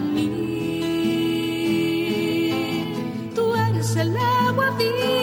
En mí. Tú eres el agua viva,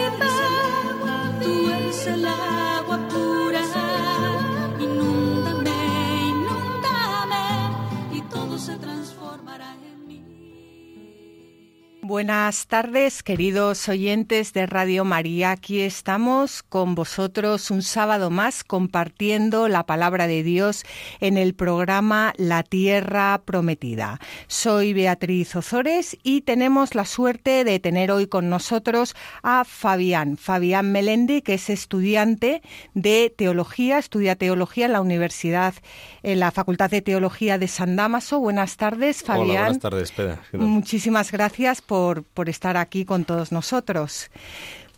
Buenas tardes, queridos oyentes de Radio María. Aquí estamos con vosotros un sábado más compartiendo la palabra de Dios en el programa La Tierra Prometida. Soy Beatriz Ozores y tenemos la suerte de tener hoy con nosotros a Fabián, Fabián Melendi, que es estudiante de teología, estudia teología en la Universidad, en la Facultad de Teología de San Damaso. Buenas tardes, Fabián. Hola, buenas tardes. Muchísimas gracias por, por estar aquí con todos nosotros.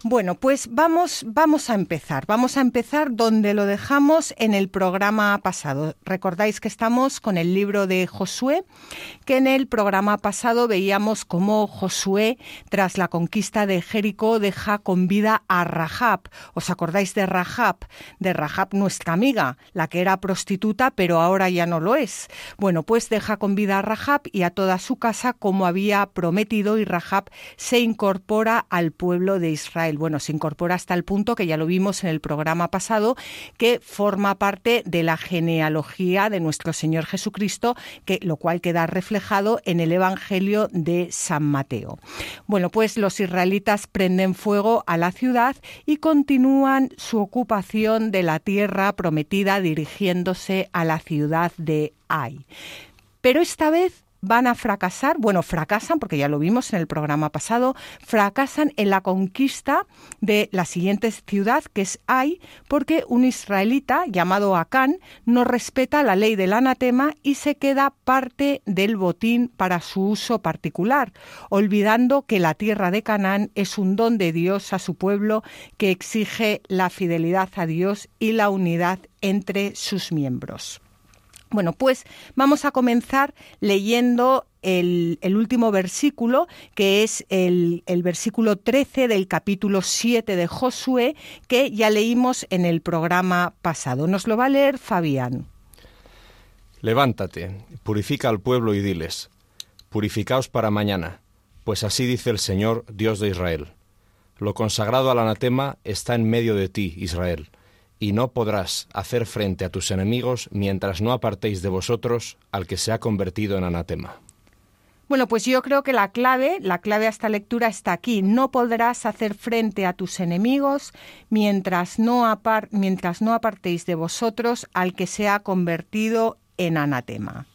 Bueno, pues vamos, vamos a empezar. Vamos a empezar donde lo dejamos en el programa pasado. Recordáis que estamos con el libro de Josué, que en el programa pasado veíamos cómo Josué, tras la conquista de Jericó, deja con vida a Rahab. ¿Os acordáis de Rahab? De Rahab, nuestra amiga, la que era prostituta, pero ahora ya no lo es. Bueno, pues deja con vida a Rahab y a toda su casa como había prometido y Rahab se incorpora al pueblo de Israel. Bueno, se incorpora hasta el punto que ya lo vimos en el programa pasado, que forma parte de la genealogía de nuestro Señor Jesucristo, que, lo cual queda reflejado en el Evangelio de San Mateo. Bueno, pues los israelitas prenden fuego a la ciudad y continúan su ocupación de la tierra prometida dirigiéndose a la ciudad de Ai. Pero esta vez van a fracasar, bueno, fracasan, porque ya lo vimos en el programa pasado, fracasan en la conquista de la siguiente ciudad, que es Ai, porque un israelita llamado Acán no respeta la ley del anatema y se queda parte del botín para su uso particular, olvidando que la tierra de Canaán es un don de Dios a su pueblo que exige la fidelidad a Dios y la unidad entre sus miembros. Bueno, pues vamos a comenzar leyendo el, último versículo, que es el, el, versículo 13 del capítulo 7 de Josué, que ya leímos en el programa pasado. Nos lo va a leer Fabián. Levántate, purifica al pueblo y diles, purificaos para mañana, pues así dice el Señor, Dios de Israel. Lo consagrado al anatema está en medio de ti, Israel y no podrás hacer frente a tus enemigos mientras no apartéis de vosotros al que se ha convertido en anatema. Bueno, pues yo creo que la clave, la clave a esta lectura está aquí. No podrás hacer frente a tus enemigos mientras no, mientras no apartéis de vosotros al que se ha convertido en anatema.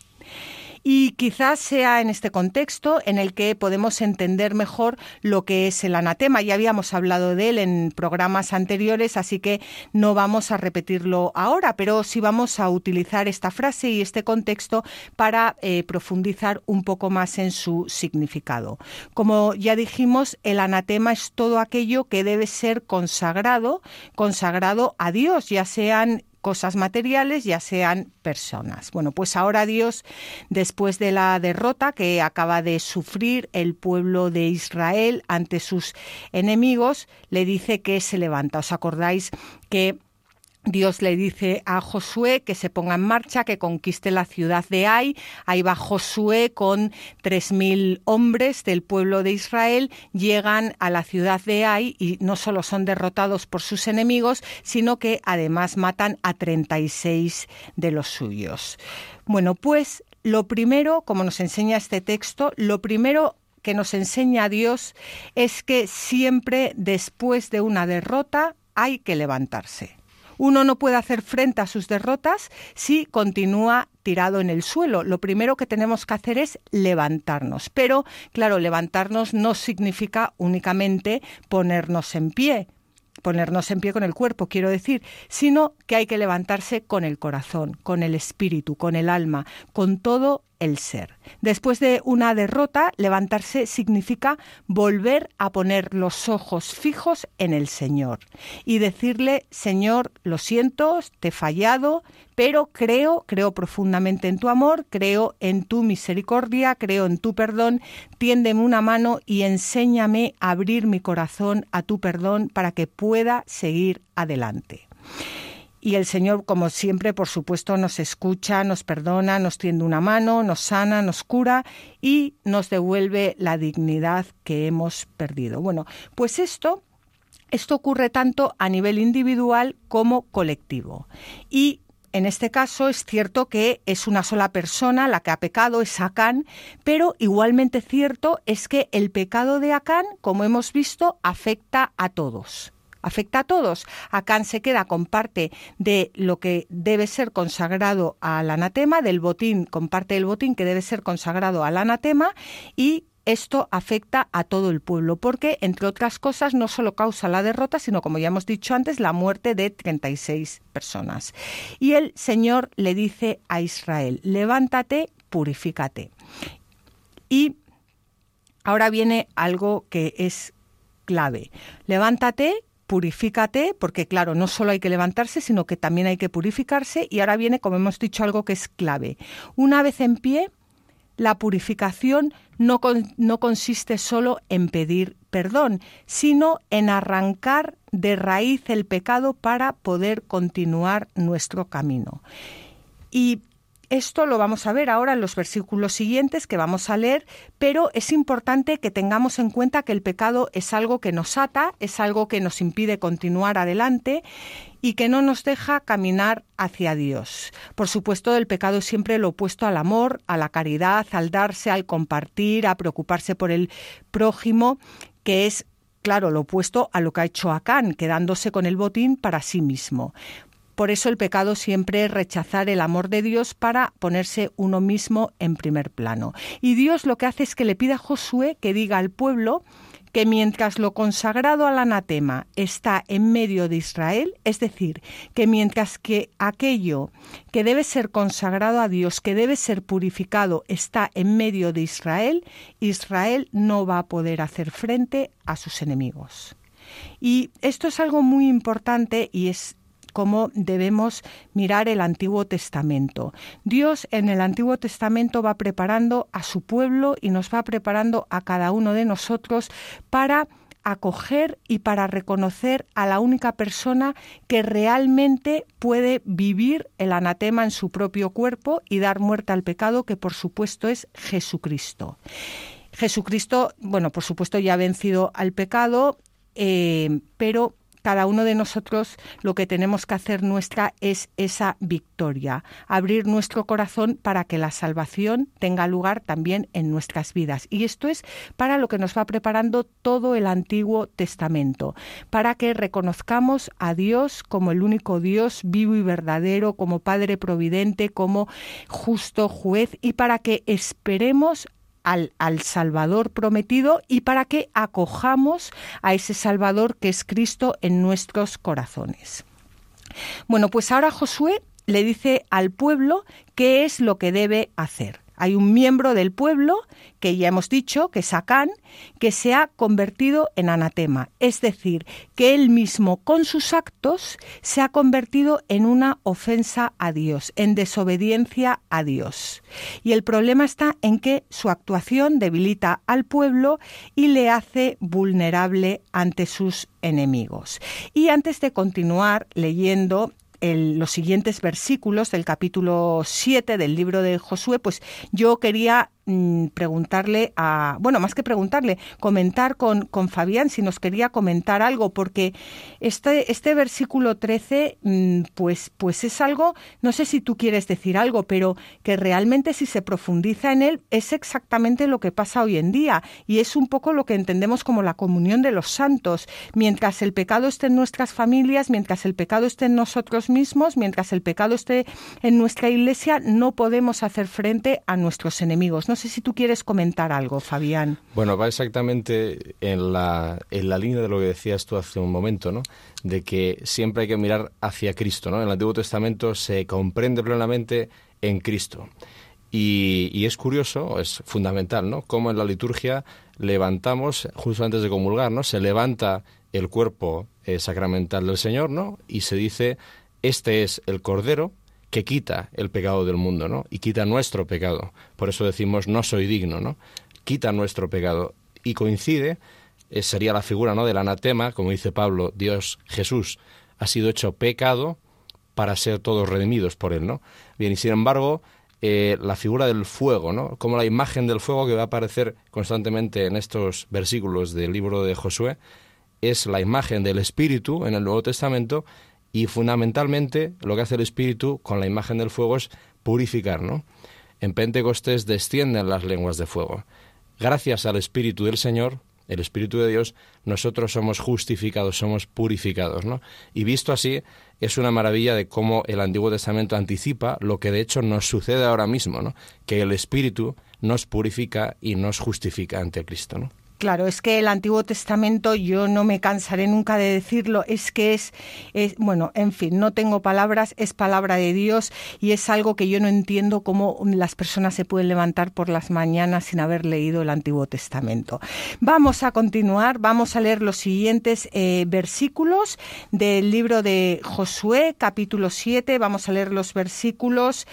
Y quizás sea en este contexto en el que podemos entender mejor lo que es el anatema. Ya habíamos hablado de él en programas anteriores, así que no vamos a repetirlo ahora, pero sí vamos a utilizar esta frase y este contexto para eh, profundizar un poco más en su significado. Como ya dijimos, el anatema es todo aquello que debe ser consagrado, consagrado a Dios, ya sean cosas materiales, ya sean personas. Bueno, pues ahora Dios, después de la derrota que acaba de sufrir el pueblo de Israel ante sus enemigos, le dice que se levanta. ¿Os acordáis que Dios le dice a Josué que se ponga en marcha, que conquiste la ciudad de Ai. Ahí va Josué con tres mil hombres del pueblo de Israel, llegan a la ciudad de Ai y no solo son derrotados por sus enemigos, sino que además matan a 36 de los suyos. Bueno, pues lo primero, como nos enseña este texto, lo primero que nos enseña Dios es que siempre después de una derrota hay que levantarse. Uno no puede hacer frente a sus derrotas si continúa tirado en el suelo. Lo primero que tenemos que hacer es levantarnos. Pero, claro, levantarnos no significa únicamente ponernos en pie ponernos en pie con el cuerpo, quiero decir, sino que hay que levantarse con el corazón, con el espíritu, con el alma, con todo el ser. Después de una derrota, levantarse significa volver a poner los ojos fijos en el Señor y decirle, Señor, lo siento, te he fallado, pero creo, creo profundamente en tu amor, creo en tu misericordia, creo en tu perdón, tiéndeme una mano y enséñame a abrir mi corazón a tu perdón para que pueda seguir adelante. Y el Señor, como siempre, por supuesto, nos escucha, nos perdona, nos tiende una mano, nos sana, nos cura y nos devuelve la dignidad que hemos perdido. Bueno, pues esto esto ocurre tanto a nivel individual como colectivo. Y en este caso es cierto que es una sola persona la que ha pecado, es Acán, pero igualmente cierto es que el pecado de Acán, como hemos visto, afecta a todos afecta a todos. Acán se queda con parte de lo que debe ser consagrado al anatema, del botín, con parte del botín que debe ser consagrado al anatema y esto afecta a todo el pueblo, porque, entre otras cosas, no solo causa la derrota, sino, como ya hemos dicho antes, la muerte de 36 personas. Y el Señor le dice a Israel, levántate, purifícate. Y ahora viene algo que es clave. Levántate purifícate, porque claro, no solo hay que levantarse, sino que también hay que purificarse. Y ahora viene, como hemos dicho, algo que es clave. Una vez en pie, la purificación no, no consiste solo en pedir perdón, sino en arrancar de raíz el pecado para poder continuar nuestro camino. Y esto lo vamos a ver ahora en los versículos siguientes que vamos a leer, pero es importante que tengamos en cuenta que el pecado es algo que nos ata, es algo que nos impide continuar adelante y que no nos deja caminar hacia Dios. Por supuesto, el pecado es siempre lo opuesto al amor, a la caridad, al darse, al compartir, a preocuparse por el prójimo, que es claro, lo opuesto a lo que ha hecho Acán, quedándose con el botín para sí mismo. Por eso el pecado siempre es rechazar el amor de Dios para ponerse uno mismo en primer plano. Y Dios lo que hace es que le pida a Josué que diga al pueblo que mientras lo consagrado al anatema está en medio de Israel, es decir, que mientras que aquello que debe ser consagrado a Dios, que debe ser purificado, está en medio de Israel, Israel no va a poder hacer frente a sus enemigos. Y esto es algo muy importante y es cómo debemos mirar el Antiguo Testamento. Dios en el Antiguo Testamento va preparando a su pueblo y nos va preparando a cada uno de nosotros para acoger y para reconocer a la única persona que realmente puede vivir el anatema en su propio cuerpo y dar muerte al pecado, que por supuesto es Jesucristo. Jesucristo, bueno, por supuesto ya ha vencido al pecado, eh, pero cada uno de nosotros lo que tenemos que hacer nuestra es esa victoria, abrir nuestro corazón para que la salvación tenga lugar también en nuestras vidas. Y esto es para lo que nos va preparando todo el Antiguo Testamento, para que reconozcamos a Dios como el único Dios vivo y verdadero, como Padre Providente, como justo juez, y para que esperemos al, Salvador prometido y para que acojamos a ese Salvador que es Cristo en nuestros corazones. Bueno, pues ahora Josué le dice al pueblo qué es lo que debe hacer. Hay un miembro del pueblo, que ya hemos dicho, que es Acán, que se ha convertido en anatema, es decir, que él mismo con sus actos se ha convertido en una ofensa a Dios, en desobediencia a Dios. Y el problema está en que su actuación debilita al pueblo y le hace vulnerable ante sus enemigos. Y antes de continuar leyendo los siguientes versículos del capítulo 7 del libro de Josué, pues yo quería Mm, preguntarle a, bueno, más que preguntarle, comentar con, con, Fabián si nos quería comentar algo, porque este, este versículo 13, mm, pues, pues es algo, no sé si tú quieres decir algo, pero que realmente si se profundiza en él es exactamente lo que pasa hoy en día y es un poco lo que entendemos como la comunión de los santos. Mientras el pecado esté en nuestras familias, mientras el pecado esté en nosotros mismos, mientras el pecado esté en nuestra iglesia, no podemos hacer frente a nuestros enemigos. No sé si tú quieres comentar algo, Fabián. Bueno, va exactamente en la, en la línea de lo que decías tú hace un momento, ¿no? De que siempre hay que mirar hacia Cristo, ¿no? En el Antiguo Testamento se comprende plenamente en Cristo. Y, es curioso, es fundamental, ¿no? Cómo en la liturgia levantamos, justo antes de comulgar, ¿no? Se levanta el cuerpo eh, sacramental del Señor, ¿no? Y se dice, este es el Cordero que quita el pecado del mundo, ¿no? Y quita nuestro pecado. Por eso decimos, no soy digno, ¿no? Quita nuestro pecado. Y coincide, eh, sería la figura, ¿no? Del anatema, como dice Pablo, Dios, Jesús, ha sido hecho pecado para ser todos redimidos por él, ¿no? Bien, y sin embargo, eh, la figura del fuego, ¿no? Como la imagen del fuego que va a aparecer constantemente en estos versículos del libro de Josué, es la imagen del Espíritu en el Nuevo Testamento y fundamentalmente lo que hace el Espíritu con la imagen del fuego es purificar, ¿no? En Pentecostés descienden las lenguas de fuego. Gracias al Espíritu del Señor, el Espíritu de Dios, nosotros somos justificados, somos purificados, ¿no? Y visto así, es una maravilla de cómo el Antiguo Testamento anticipa lo que de hecho nos sucede ahora mismo, ¿no? Que el Espíritu nos purifica y nos justifica ante Cristo, ¿no? Claro, es que el Antiguo Testamento, yo no me cansaré nunca de decirlo, es que es, bueno, en fin, no tengo palabras, es palabra de Dios y es algo que yo no entiendo cómo las personas se pueden levantar por las mañanas sin haber leído el Antiguo Testamento. Vamos a continuar, vamos a leer los siguientes eh, versículos del libro de Josué, capítulo 7, vamos a leer los versículos.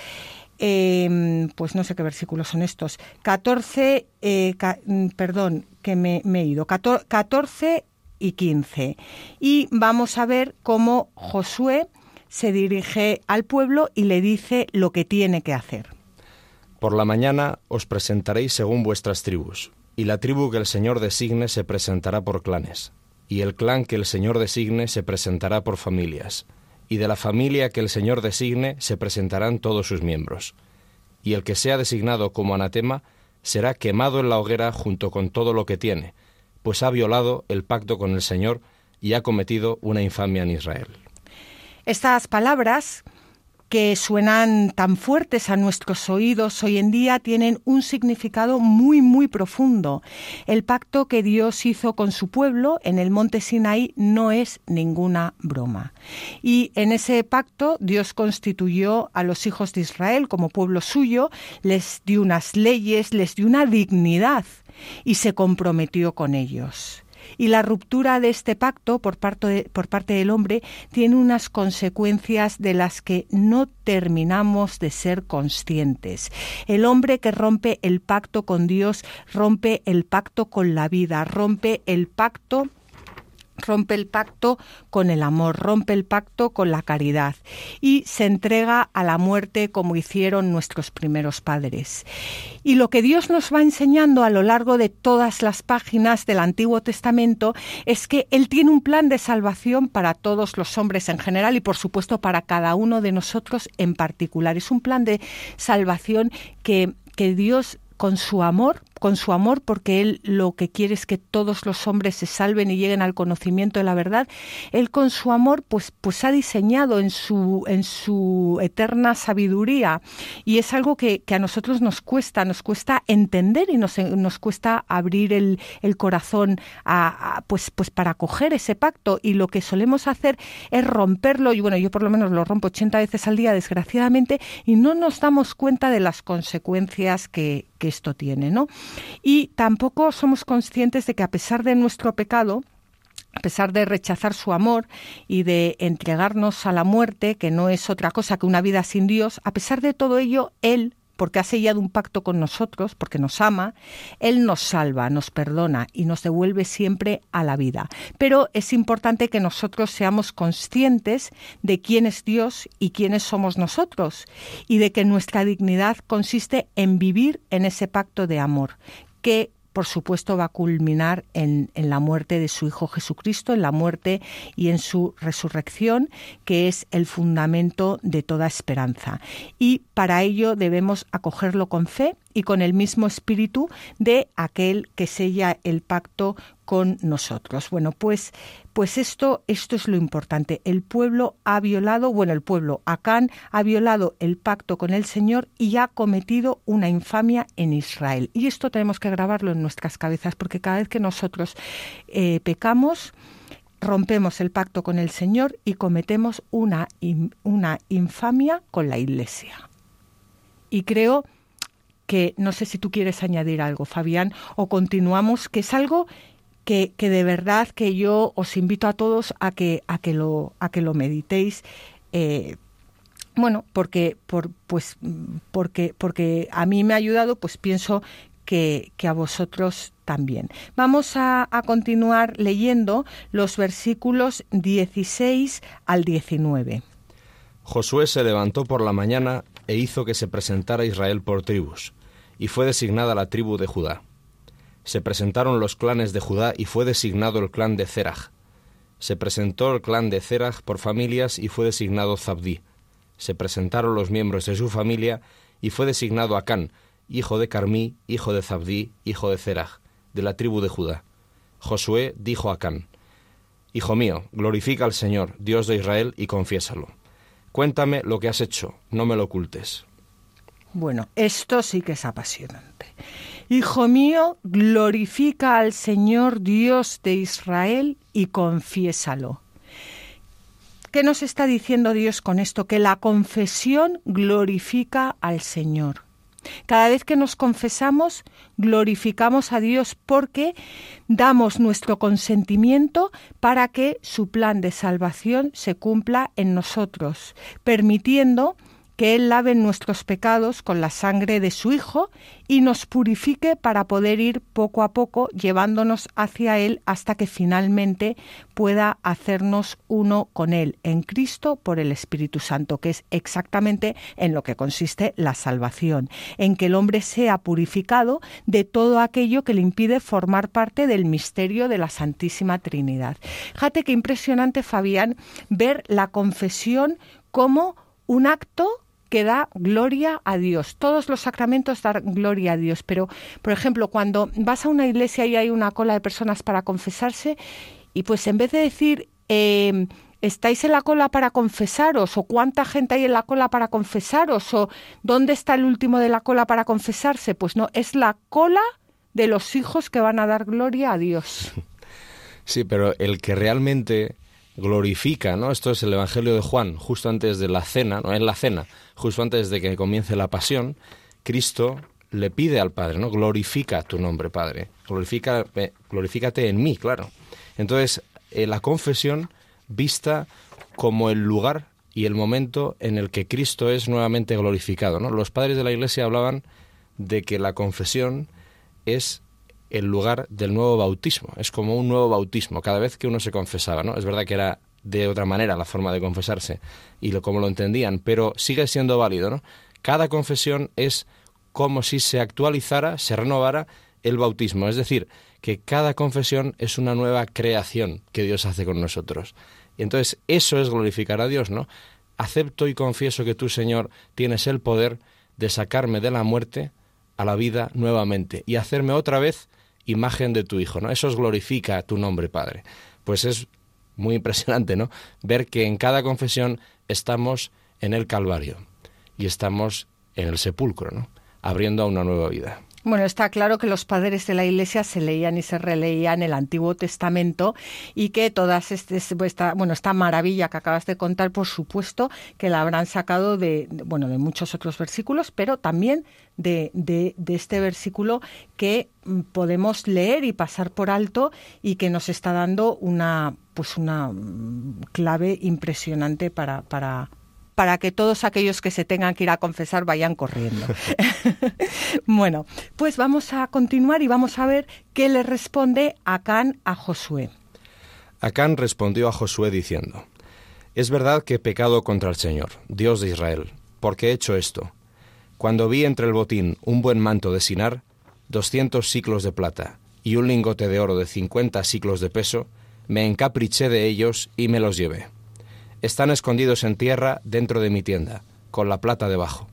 Em, pues no sé qué versículos son estos, 14, eh, mm, perdón, que me, he ido, 14 y 15. Y vamos a ver cómo Josué se dirige al pueblo y le dice lo que tiene que hacer. Por la mañana os presentaréis según vuestras tribus, y la tribu que el Señor designe se presentará por clanes, y el clan que el Señor designe se presentará por familias y de la familia que el Señor designe se presentarán todos sus miembros. Y el que sea designado como anatema será quemado en la hoguera junto con todo lo que tiene, pues ha violado el pacto con el Señor y ha cometido una infamia en Israel. Estas palabras que suenan tan fuertes a nuestros oídos hoy en día tienen un significado muy, muy profundo. El pacto que Dios hizo con su pueblo en el monte Sinaí no es ninguna broma. Y en ese pacto Dios constituyó a los hijos de Israel como pueblo suyo, les dio unas leyes, les dio una dignidad y se comprometió con ellos. Y la ruptura de este pacto por parte, del hombre tiene unas consecuencias de las que no terminamos de ser conscientes. El hombre que rompe el pacto con Dios rompe el pacto con la vida, rompe el pacto rompe el pacto con el amor, rompe el pacto con la caridad y se entrega a la muerte como hicieron nuestros primeros padres. Y lo que Dios nos va enseñando a lo largo de todas las páginas del Antiguo Testamento es que Él tiene un plan de salvación para todos los hombres en general y por supuesto para cada uno de nosotros en particular. Es un plan de salvación que, que Dios con su amor con su amor, porque Él lo que quiere es que todos los hombres se salven y lleguen al conocimiento de la verdad. Él con su amor, pues, pues ha diseñado en su, en su eterna sabiduría. Y es algo que, a nosotros nos cuesta, nos cuesta entender y nos, nos cuesta abrir el, corazón a, pues, pues para coger ese pacto. Y lo que solemos hacer es romperlo, y bueno, yo por lo menos lo rompo 80 veces al día, desgraciadamente, y no nos damos cuenta de las consecuencias que, que esto tiene, ¿no? Y tampoco somos conscientes de que a pesar de nuestro pecado, a pesar de rechazar su amor y de entregarnos a la muerte, que no es otra cosa que una vida sin Dios, a pesar de todo ello, Él porque ha sellado un pacto con nosotros, porque nos ama, Él nos salva, nos perdona y nos devuelve siempre a la vida. Pero es importante que nosotros seamos conscientes de quién es Dios y quiénes somos nosotros, y de que nuestra dignidad consiste en vivir en ese pacto de amor, que por supuesto, va a culminar en, la muerte de su Hijo Jesucristo, en la muerte y en su resurrección, que es el fundamento de toda esperanza. Y para ello debemos acogerlo con fe y con el mismo espíritu de aquel que sella el pacto con nosotros. Bueno, pues, pues esto, esto es lo importante. El pueblo ha violado, bueno, el pueblo, Acán, ha violado el pacto con el Señor y ha cometido una infamia en Israel. Y esto tenemos que grabarlo en nuestras cabezas, porque cada vez que nosotros eh, pecamos, rompemos el pacto con el Señor y cometemos una, una infamia con la Iglesia. Y creo que no sé si tú quieres añadir algo, Fabián, o continuamos, que es algo que, que, de verdad que yo os invito a todos a que, a que, lo, a que lo meditéis. Eh, bueno, porque, por, pues, porque, porque a mí me ha ayudado, pues pienso que, que a vosotros también. Vamos a, a, continuar leyendo los versículos 16 al 19. Josué se levantó por la mañana e hizo que se presentara Israel por tribus, y fue designada la tribu de Judá. Se presentaron los clanes de Judá y fue designado el clan de Zerach. Se presentó el clan de Zerach por familias y fue designado Zabdí. Se presentaron los miembros de su familia y fue designado Acán, hijo de Carmí, hijo de Zabdí, hijo de Zerach, de la tribu de Judá. Josué dijo a Acán, Hijo mío, glorifica al Señor, Dios de Israel, y confiésalo. Cuéntame lo que has hecho, no me lo ocultes. Bueno, esto sí que es apasionante. Hijo mío, glorifica al Señor Dios de Israel y confiésalo. ¿Qué nos está diciendo Dios con esto? Que la confesión glorifica al Señor. Cada vez que nos confesamos, glorificamos a Dios porque damos nuestro consentimiento para que su plan de salvación se cumpla en nosotros, permitiendo que Él lave nuestros pecados con la sangre de su Hijo y nos purifique para poder ir poco a poco llevándonos hacia Él hasta que finalmente pueda hacernos uno con Él en Cristo por el Espíritu Santo, que es exactamente en lo que consiste la salvación, en que el hombre sea purificado de todo aquello que le impide formar parte del misterio de la Santísima Trinidad. Fíjate qué impresionante, Fabián, ver la confesión como un acto que da gloria a Dios. Todos los sacramentos dan gloria a Dios, pero, por ejemplo, cuando vas a una iglesia y hay una cola de personas para confesarse, y pues en vez de decir, eh, ¿estáis en la cola para confesaros? ¿O cuánta gente hay en la cola para confesaros? ¿O dónde está el último de la cola para confesarse? Pues no, es la cola de los hijos que van a dar gloria a Dios. Sí, pero el que realmente glorifica, ¿no? Esto es el Evangelio de Juan, justo antes de la cena, no en la cena, justo antes de que comience la pasión, Cristo le pide al Padre, ¿no? Glorifica tu nombre, Padre. Glorifica, eh, glorifícate en mí, claro. Entonces, eh, la confesión vista como el lugar y el momento en el que Cristo es nuevamente glorificado, ¿no? Los padres de la Iglesia hablaban de que la confesión es el lugar del nuevo bautismo. Es como un nuevo bautismo cada vez que uno se confesaba, ¿no? Es verdad que era de otra manera la forma de confesarse y lo como lo entendían, pero sigue siendo válido, ¿no? Cada confesión es como si se actualizara, se renovara el bautismo, es decir, que cada confesión es una nueva creación que Dios hace con nosotros. Y entonces eso es glorificar a Dios, ¿no? Acepto y confieso que tú, Señor, tienes el poder de sacarme de la muerte a la vida nuevamente y hacerme otra vez imagen de tu Hijo, ¿no? Eso es glorifica tu nombre, Padre. Pues es muy impresionante, ¿no? Ver que en cada confesión estamos en el Calvario y estamos en el sepulcro, ¿no? Abriendo a una nueva vida. Bueno, está claro que los padres de la Iglesia se leían y se releían el Antiguo Testamento y que todas este, esta, bueno, esta maravilla que acabas de contar, por supuesto, que la habrán sacado de, bueno, de muchos otros versículos, pero también de, de, de, este versículo que mm, podemos leer y pasar por alto y que nos está dando una, pues una mm, clave impresionante para, para, para que todos aquellos que se tengan que ir a confesar vayan corriendo. bueno, pues vamos a continuar y vamos a ver qué le responde Acán a Josué. Acán respondió a Josué diciendo, Es verdad que he pecado contra el Señor, Dios de Israel, porque he hecho esto. Cuando vi entre el botín un buen manto de Sinar, doscientos ciclos de plata y un lingote de oro de cincuenta ciclos de peso, me encapriché de ellos y me los llevé están escondidos en tierra dentro de mi tienda, con la plata debajo.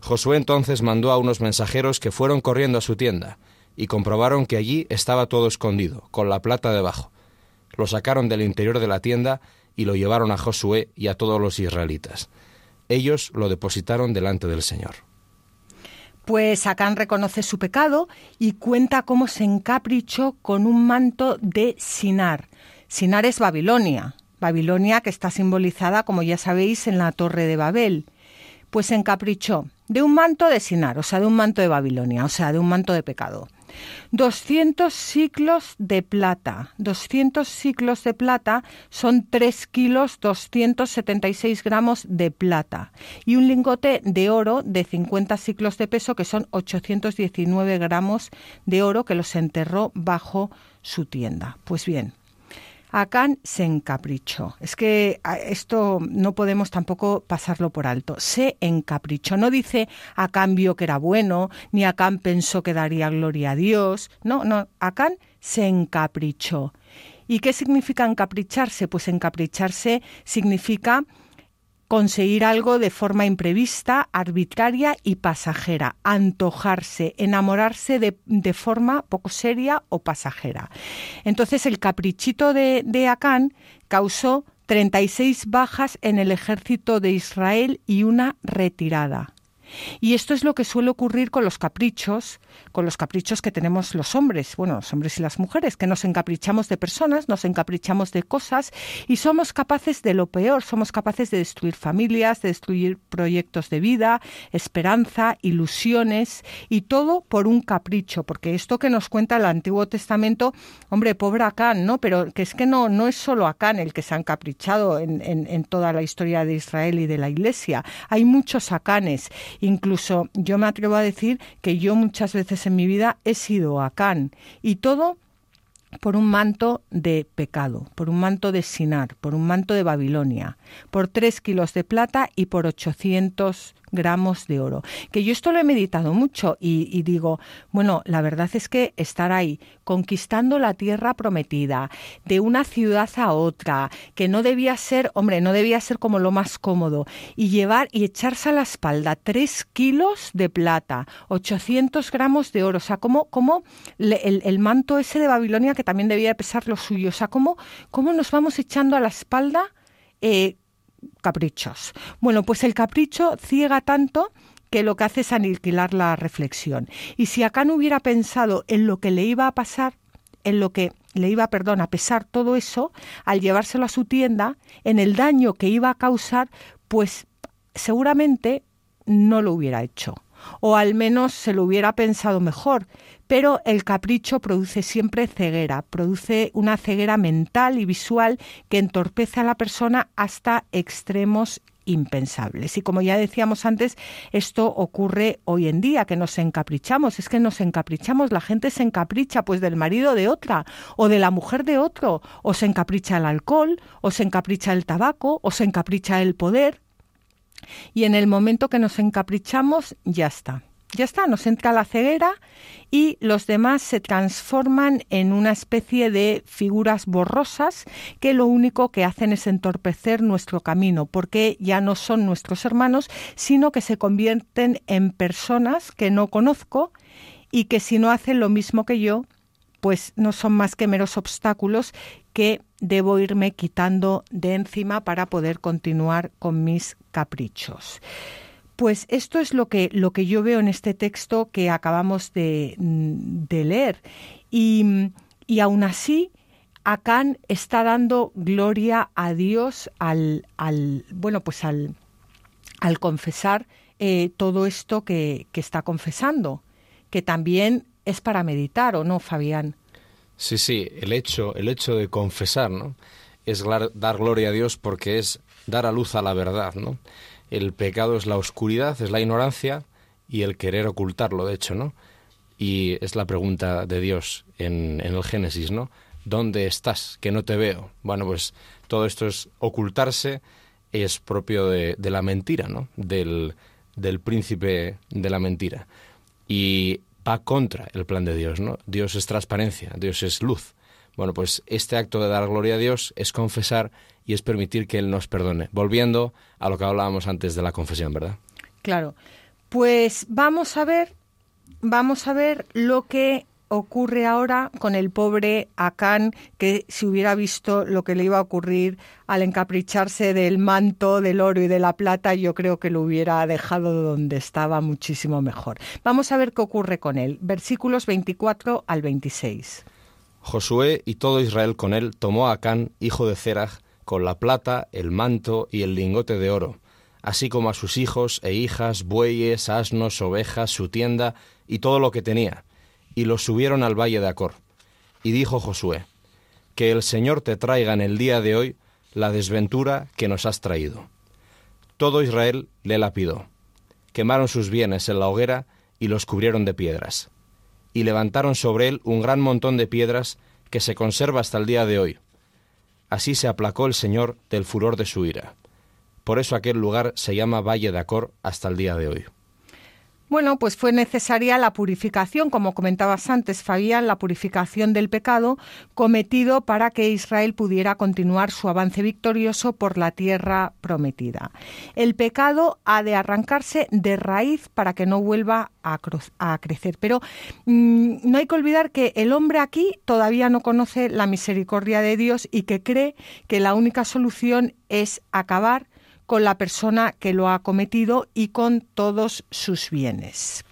Josué entonces mandó a unos mensajeros que fueron corriendo a su tienda, y comprobaron que allí estaba todo escondido, con la plata debajo. Lo sacaron del interior de la tienda y lo llevaron a Josué y a todos los israelitas. Ellos lo depositaron delante del Señor. Pues Acán reconoce su pecado y cuenta cómo se encaprichó con un manto de Sinar. Sinar es Babilonia, Babilonia que está simbolizada, como ya sabéis, en la Torre de Babel. Pues se encaprichó de un manto de Sinar, o sea, de un manto de Babilonia, o sea, de un manto de pecado. 200 ciclos de plata. 200 ciclos de plata son 3 kilos 276 gramos de plata. Y un lingote de oro de 50 ciclos de peso, que son 819 gramos de oro, que los enterró bajo su tienda. Pues bien, Acán se encaprichó. Es que esto no podemos tampoco pasarlo por alto. Se encaprichó. No dice a cambio que era bueno, ni Acán pensó que daría gloria a Dios. No, no. Acán se encaprichó. ¿Y qué significa encapricharse? Pues encapricharse significa conseguir algo de forma imprevista, arbitraria y pasajera, antojarse, enamorarse de, de forma poco seria o pasajera. Entonces el caprichito de, de Acán causó 36 bajas en el ejército de Israel y una retirada. Y esto es lo que suele ocurrir con los caprichos, con los caprichos que tenemos los hombres, bueno, los hombres y las mujeres, que nos encaprichamos de personas, nos encaprichamos de cosas y somos capaces de lo peor, somos capaces de destruir familias, de destruir proyectos de vida, esperanza, ilusiones y todo por un capricho, porque esto que nos cuenta el Antiguo Testamento, hombre, pobre Acán, ¿no? Pero que es que no, no es solo Acán el que se ha encaprichado en, en toda la historia de Israel y de la Iglesia, hay muchos Acanes Incluso yo me atrevo a decir que yo muchas veces en mi vida he sido Acán y todo por un manto de pecado, por un manto de Sinar, por un manto de Babilonia, por tres kilos de plata y por ochocientos gramos de oro. Que yo esto lo he meditado mucho y, digo, bueno, la verdad es que estar ahí conquistando la tierra prometida, de una ciudad a otra, que no debía ser, hombre, no debía ser como lo más cómodo, y llevar y echarse a la espalda tres kilos de plata, 800 gramos de oro, o sea, como, como el, manto ese de Babilonia que también debía pesar lo suyo, o sea, cómo, cómo nos vamos echando a la espalda eh, caprichos. Bueno, pues el capricho ciega tanto que lo que hace es aniquilar la reflexión. Y si acá no hubiera pensado en lo que le iba a pasar, en lo que le iba, perdón, a pesar todo eso, al llevárselo a su tienda, en el daño que iba a causar, pues seguramente no lo hubiera hecho. O al menos se lo hubiera pensado mejor, pero el capricho produce siempre ceguera, produce una ceguera mental y visual que entorpece a la persona hasta extremos impensables. Y como ya decíamos antes, esto ocurre hoy en día, que nos encaprichamos, es que nos encaprichamos, la gente se encapricha pues del marido de otra o de la mujer de otro, o se encapricha el alcohol, o se encapricha el tabaco, o se encapricha el poder. Y en el momento que nos encaprichamos, ya está ya está, nos entra la ceguera y los demás se transforman en una especie de figuras borrosas que lo único que hacen es entorpecer nuestro camino, porque ya no son nuestros hermanos, sino que se convierten en personas que no conozco y que si no hacen lo mismo que yo, pues no son más que meros obstáculos que debo irme quitando de encima para poder continuar con mis caprichos. Pues esto es lo que, lo que yo veo en este texto que acabamos de, de leer. Y, y aún así, Acán está dando gloria a Dios al, al bueno, pues al, al confesar eh, todo esto que, que, está confesando, que también es para meditar, ¿o no, Fabián? Sí, sí, el hecho, el hecho de confesar, ¿no? Es dar gloria a Dios porque es dar a luz a la verdad, ¿no? El pecado es la oscuridad, es la ignorancia y el querer ocultarlo, de hecho, ¿no? Y es la pregunta de Dios en, el Génesis, ¿no? ¿Dónde estás? Que no te veo. Bueno, pues todo esto es ocultarse, es propio de, la mentira, ¿no? Del, del príncipe de la mentira. Y va contra el plan de Dios, ¿no? Dios es transparencia, Dios es luz. Bueno, pues este acto de dar gloria a Dios es confesar y es permitir que Él nos perdone. Volviendo a lo que hablábamos antes de la confesión, ¿verdad? Claro. Pues vamos a ver, vamos a ver lo que ocurre ahora con el pobre Acán, que si hubiera visto lo que le iba a ocurrir al encapricharse del manto, del oro y de la plata, yo creo que lo hubiera dejado donde estaba muchísimo mejor. Vamos a ver qué ocurre con él. Versículos 24 al 26. Josué y todo Israel con él tomó a Acán, hijo de Zerach, con la plata, el manto y el lingote de oro, así como a sus hijos e hijas, bueyes, asnos, ovejas, su tienda y todo lo que tenía y los subieron al valle de Acor. Y dijo Josué, Que el Señor te traiga en el día de hoy la desventura que nos has traído. Todo Israel le lapidó. Quemaron sus bienes en la hoguera y los cubrieron de piedras. Y levantaron sobre él un gran montón de piedras que se conserva hasta el día de hoy. Así se aplacó el Señor del furor de su ira. Por eso aquel lugar se llama Valle de Acor hasta el día de hoy. Bueno, pues fue necesaria la purificación, como comentabas antes, Fabián, la purificación del pecado cometido para que Israel pudiera continuar su avance victorioso por la tierra prometida. El pecado ha de arrancarse de raíz para que no vuelva a, crecer. Pero mm, no hay que olvidar que el hombre aquí todavía no conoce la misericordia de Dios y que cree que la única solución es acabar con la persona que lo ha cometido y con todos sus bienes.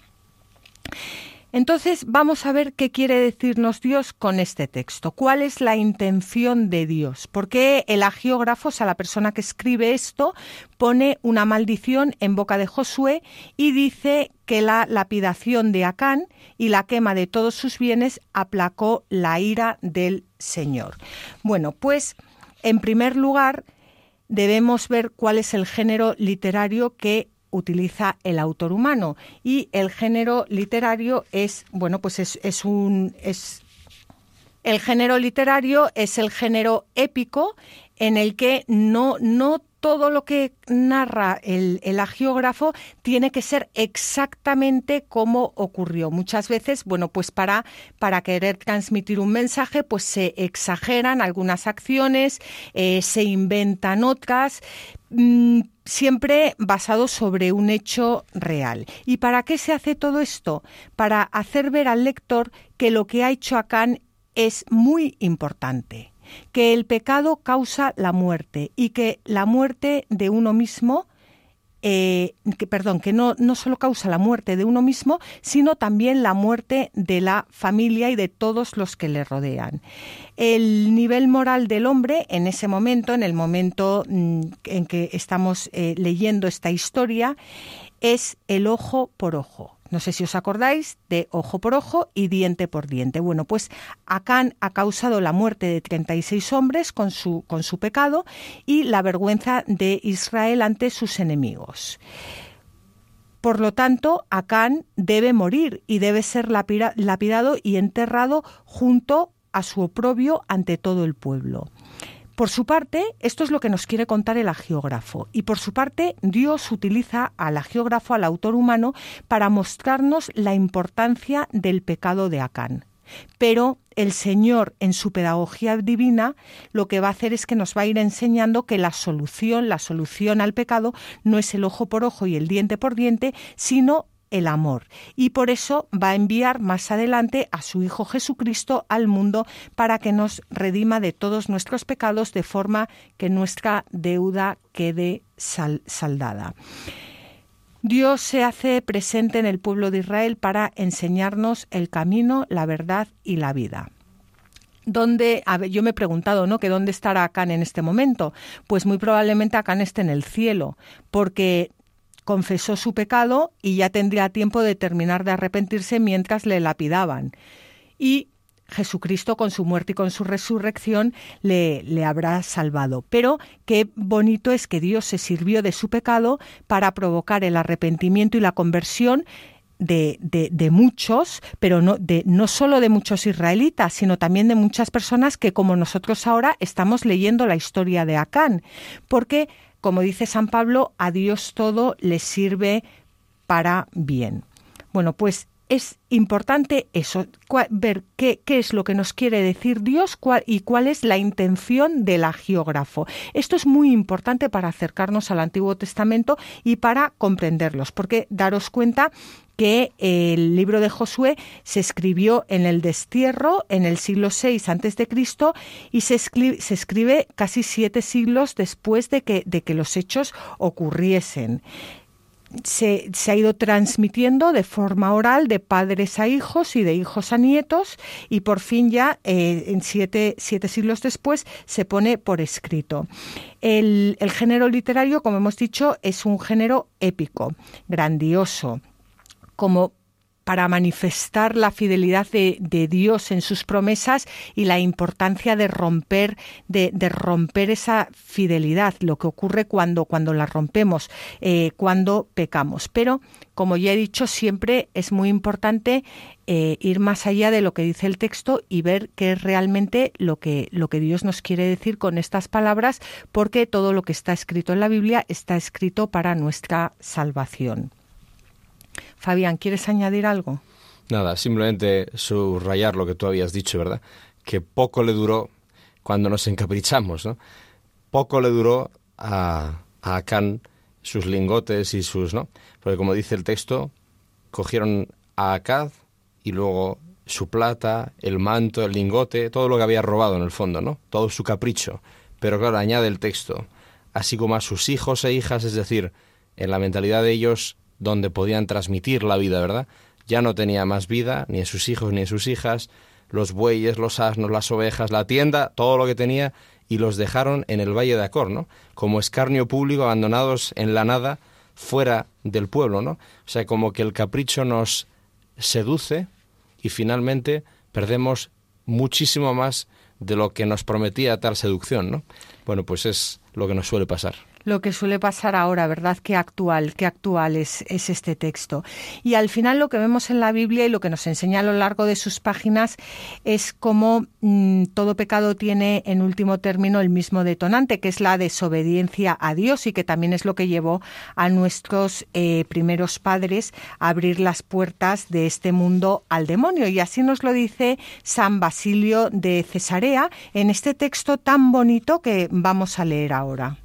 Entonces vamos a ver qué quiere decirnos Dios con este texto. ¿Cuál es la intención de Dios? ¿Por qué el agiógrafo, o sea, la persona que escribe esto, pone una maldición en boca de Josué y dice que la lapidación de Acán y la quema de todos sus bienes aplacó la ira del Señor? Bueno, pues en primer lugar, debemos ver cuál es el género literario que utiliza el autor humano. Y el género literario es bueno pues es, un es el género literario es el género épico en el que no no todo lo que narra el, el, tiene que ser exactamente como ocurrió. Muchas veces, bueno, pues para, para querer transmitir un mensaje, pues se exageran algunas acciones, eh, se inventan otras, mm, siempre basado sobre un hecho real. ¿Y para qué se hace todo esto? Para hacer ver al lector que lo que ha hecho Acán es muy importante que el pecado causa la muerte y que la muerte de uno mismo eh, que, perdón, que no, no solo causa la muerte de uno mismo, sino también la muerte de la familia y de todos los que le rodean. El nivel moral del hombre en ese momento, en el momento mm, en que estamos eh, leyendo esta historia, es el ojo por ojo. No sé si os acordáis de ojo por ojo y diente por diente. Bueno, pues Acán ha causado la muerte de 36 hombres con su, con su pecado y la vergüenza de Israel ante sus enemigos. Por lo tanto, Acán debe morir y debe ser lapidado y enterrado junto a su oprobio ante todo el pueblo. Por su parte, esto es lo que nos quiere contar el agiógrafo, y por su parte, Dios utiliza al agiógrafo, al autor humano, para mostrarnos la importancia del pecado de Acán. Pero el Señor, en su pedagogía divina, lo que va a hacer es que nos va a ir enseñando que la solución, la solución al pecado, no es el ojo por ojo y el diente por diente, sino el amor. Y por eso va a enviar más adelante a su Hijo Jesucristo al mundo para que nos redima de todos nuestros pecados de forma que nuestra deuda quede saldada. Dios se hace presente en el pueblo de Israel para enseñarnos el camino, la verdad y la vida. ¿Dónde, yo me he preguntado, ¿no? Que dónde estará Acán en este momento. Pues muy probablemente Acán esté en el cielo, porque confesó su pecado y ya tendría tiempo de terminar de arrepentirse mientras le lapidaban. Y Jesucristo con su muerte y con su resurrección le, le, habrá salvado. Pero qué bonito es que Dios se sirvió de su pecado para provocar el arrepentimiento y la conversión de, de, de, muchos, pero no, de, no solo de muchos israelitas, sino también de muchas personas que como nosotros ahora estamos leyendo la historia de Acán, porque como dice San Pablo, a Dios todo le sirve para bien. Bueno, pues es importante eso, ver qué, es lo que nos quiere decir Dios y cuál es la intención del agiógrafo. Esto es muy importante para acercarnos al Antiguo Testamento y para comprenderlos, porque daros cuenta que el libro de Josué se escribió en el destierro en el siglo VI antes de Cristo y se escribe, se escribe casi siete siglos después de que, de que los hechos ocurriesen se, ha ido transmitiendo de forma oral de padres a hijos y de hijos a nietos y por fin ya eh, en siete, siete, siglos después se pone por escrito. El, el género literario, como hemos dicho, es un género épico, grandioso, como para manifestar la fidelidad de, Dios en sus promesas y la importancia de romper, de, romper esa fidelidad, lo que ocurre cuando, cuando la rompemos, eh, cuando pecamos. Pero, como ya he dicho, siempre es muy importante eh, ir más allá de lo que dice el texto y ver qué es realmente lo que, lo que Dios nos quiere decir con estas palabras, porque todo lo que está escrito en la Biblia está escrito para nuestra salvación. Fabián, ¿quieres añadir algo? Nada, simplemente subrayar lo que tú habías dicho, ¿verdad? Que poco le duró cuando nos encaprichamos, ¿no? Poco le duró a, a sus lingotes y sus, ¿no? Porque como dice el texto, cogieron a Acad y luego su plata, el manto, el lingote, todo lo que había robado en el fondo, ¿no? Todo su capricho. Pero claro, añade el texto, así como a sus hijos e hijas, es decir, en la mentalidad de ellos donde podían transmitir la vida, ¿verdad? Ya no tenía más vida, ni a sus hijos ni a sus hijas, los bueyes, los asnos, las ovejas, la tienda, todo lo que tenía, y los dejaron en el valle de Acor, ¿no? Como escarnio público, abandonados en la nada, fuera del pueblo, ¿no? O sea, como que el capricho nos seduce y finalmente perdemos muchísimo más de lo que nos prometía tal seducción, ¿no? Bueno, pues es lo que nos suele pasar lo que suele pasar ahora, ¿verdad? Qué actual, qué actual es, este texto. Y al final lo que vemos en la Biblia y lo que nos enseña a lo largo de sus páginas es cómo mm, todo pecado tiene en último término el mismo detonante, que es la desobediencia a Dios y que también es lo que llevó a nuestros eh, primeros padres a abrir las puertas de este mundo al demonio. Y así nos lo dice San Basilio de Cesarea en este texto tan bonito que vamos a leer ahora.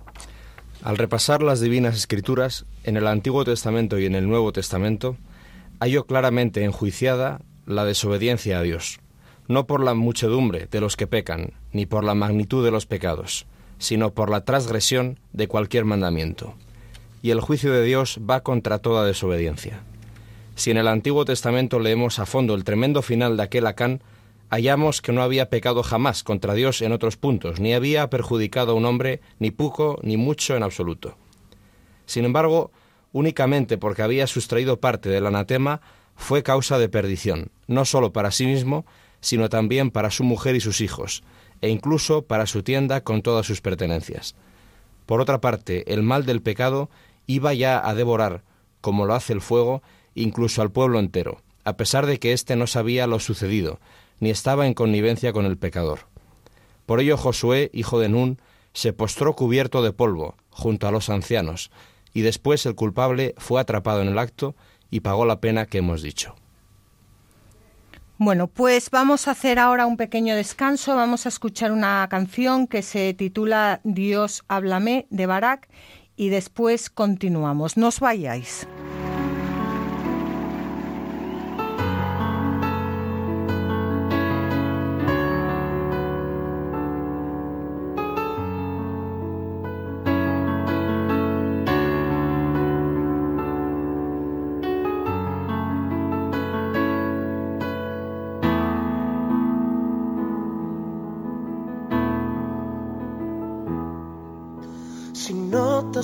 Al repasar las divinas escrituras, en el Antiguo Testamento y en el Nuevo Testamento, hallo claramente enjuiciada la desobediencia a Dios, no por la muchedumbre de los que pecan, ni por la magnitud de los pecados, sino por la transgresión de cualquier mandamiento. Y el juicio de Dios va contra toda desobediencia. Si en el Antiguo Testamento leemos a fondo el tremendo final de aquel Acán, hallamos que no había pecado jamás contra Dios en otros puntos, ni había perjudicado a un hombre ni poco ni mucho en absoluto. Sin embargo, únicamente porque había sustraído parte del anatema, fue causa de perdición, no sólo para sí mismo, sino también para su mujer y sus hijos, e incluso para su tienda con todas sus pertenencias. Por otra parte, el mal del pecado iba ya a devorar, como lo hace el fuego, incluso al pueblo entero, a pesar de que éste no sabía lo sucedido, ni estaba en connivencia con el pecador. Por ello Josué, hijo de Nun, se postró cubierto de polvo junto a los ancianos, y después el culpable fue atrapado en el acto y pagó la pena que hemos dicho. Bueno, pues vamos a hacer ahora un pequeño descanso, vamos a escuchar una canción que se titula Dios háblame de Barak y después continuamos. No os vayáis.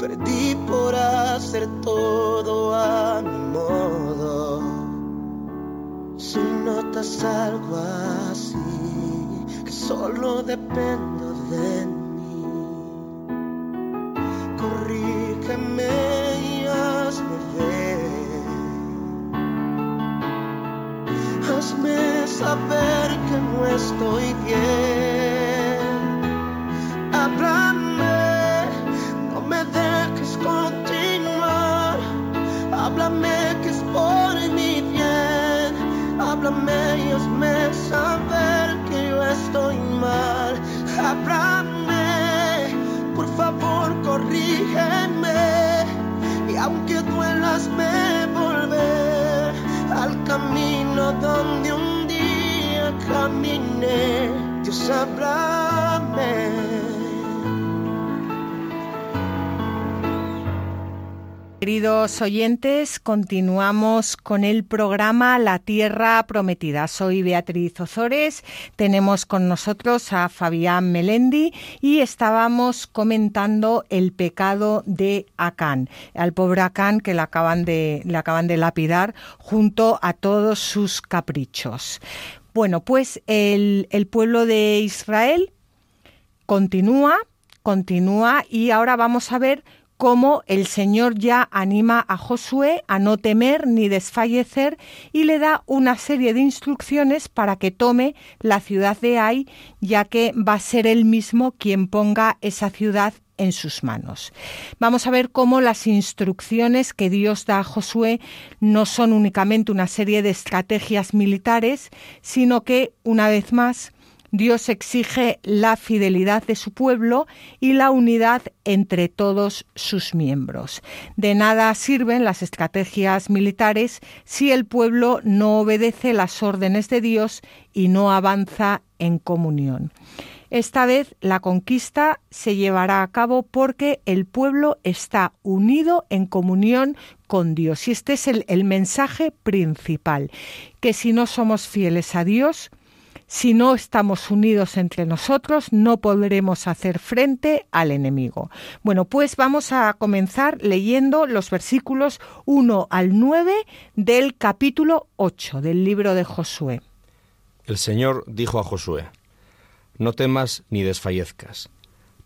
Perdí por hacer todo a mi modo. Si no sientas algo así, que solo dependo de mí. Queridos oyentes, continuamos con el programa La Tierra Prometida. Soy Beatriz Ozores, tenemos con nosotros a Fabián Melendi y estábamos comentando el pecado de Acán, al pobre Acán que le acaban de, le acaban de lapidar junto a todos sus caprichos. Bueno, pues el, el pueblo de Israel continúa, continúa y ahora vamos a ver cómo el Señor ya anima a Josué a no temer ni desfallecer y le da una serie de instrucciones para que tome la ciudad de Ai, ya que va a ser él mismo quien ponga esa ciudad en sus manos. Vamos a ver cómo las instrucciones que Dios da a Josué no son únicamente una serie de estrategias militares, sino que, una vez más, Dios exige la fidelidad de su pueblo y la unidad entre todos sus miembros. De nada sirven las estrategias militares si el pueblo no obedece las órdenes de Dios y no avanza en comunión. Esta vez la conquista se llevará a cabo porque el pueblo está unido en comunión con Dios. Y este es el, el mensaje principal, que si no somos fieles a Dios, si no estamos unidos entre nosotros, no podremos hacer frente al enemigo. Bueno, pues vamos a comenzar leyendo los versículos 1 al 9 del capítulo 8 del libro de Josué. El Señor dijo a Josué, No temas ni desfallezcas.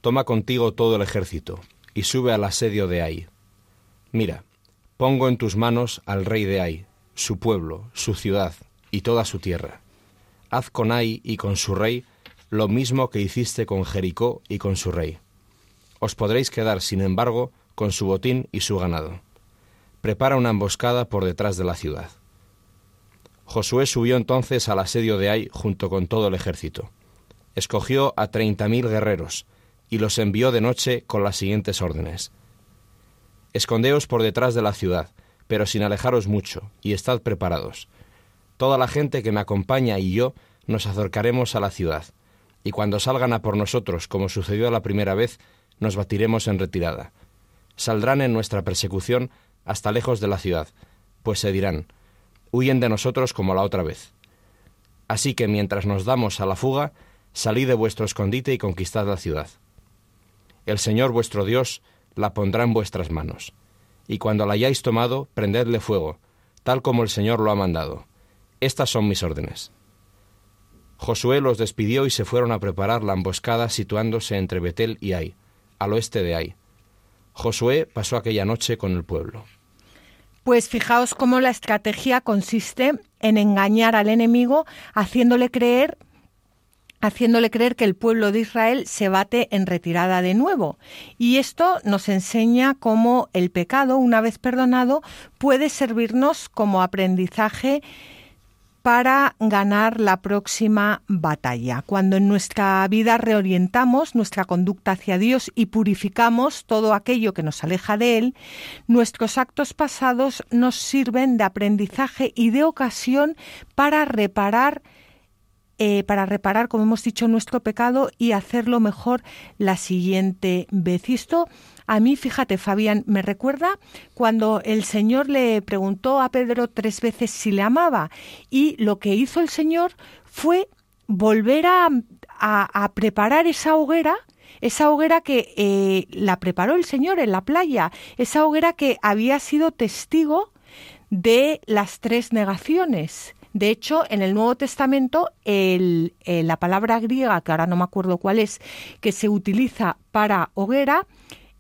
Toma contigo todo el ejército y sube al asedio de Ai. Mira, pongo en tus manos al rey de Ai, su pueblo, su ciudad y toda su tierra haz con Ai y con su rey lo mismo que hiciste con Jericó y con su rey. Os podréis quedar, sin embargo, con su botín y su ganado. Prepara una emboscada por detrás de la ciudad. Josué subió entonces al asedio de Ai junto con todo el ejército. Escogió a treinta mil guerreros y los envió de noche con las siguientes órdenes. Escondeos por detrás de la ciudad, pero sin alejaros mucho, y estad preparados Toda la gente que me acompaña y yo nos acercaremos a la ciudad, y cuando salgan a por nosotros, como sucedió la primera vez, nos batiremos en retirada. Saldrán en nuestra persecución hasta lejos de la ciudad, pues se dirán, huyen de nosotros como la otra vez. Así que mientras nos damos a la fuga, salid de vuestro escondite y conquistad la ciudad. El Señor vuestro Dios la pondrá en vuestras manos, y cuando la hayáis tomado, prendedle fuego, tal como el Señor lo ha mandado estas son mis órdenes. Josué los despidió y se fueron a preparar la emboscada situándose entre Betel y Ai, al oeste de Ai. Josué pasó aquella noche con el pueblo. Pues fijaos cómo la estrategia consiste en engañar al enemigo haciéndole creer haciéndole creer que el pueblo de Israel se bate en retirada de nuevo. Y esto nos enseña cómo el pecado, una vez perdonado, puede servirnos como aprendizaje para ganar la próxima batalla. Cuando en nuestra vida reorientamos nuestra conducta hacia Dios y purificamos todo aquello que nos aleja de Él, nuestros actos pasados nos sirven de aprendizaje y de ocasión para reparar eh, para reparar, como hemos dicho, nuestro pecado y hacerlo mejor la siguiente vez. Esto a mí, fíjate, Fabián, me recuerda cuando el Señor le preguntó a Pedro tres veces si le amaba y lo que hizo el Señor fue volver a, a, preparar esa hoguera esa hoguera que eh, la preparó el Señor en la playa, esa hoguera que había sido testigo de las tres negaciones. De hecho, en el Nuevo Testamento, el, eh, la palabra griega, que ahora no me acuerdo cuál es, que se utiliza para hoguera,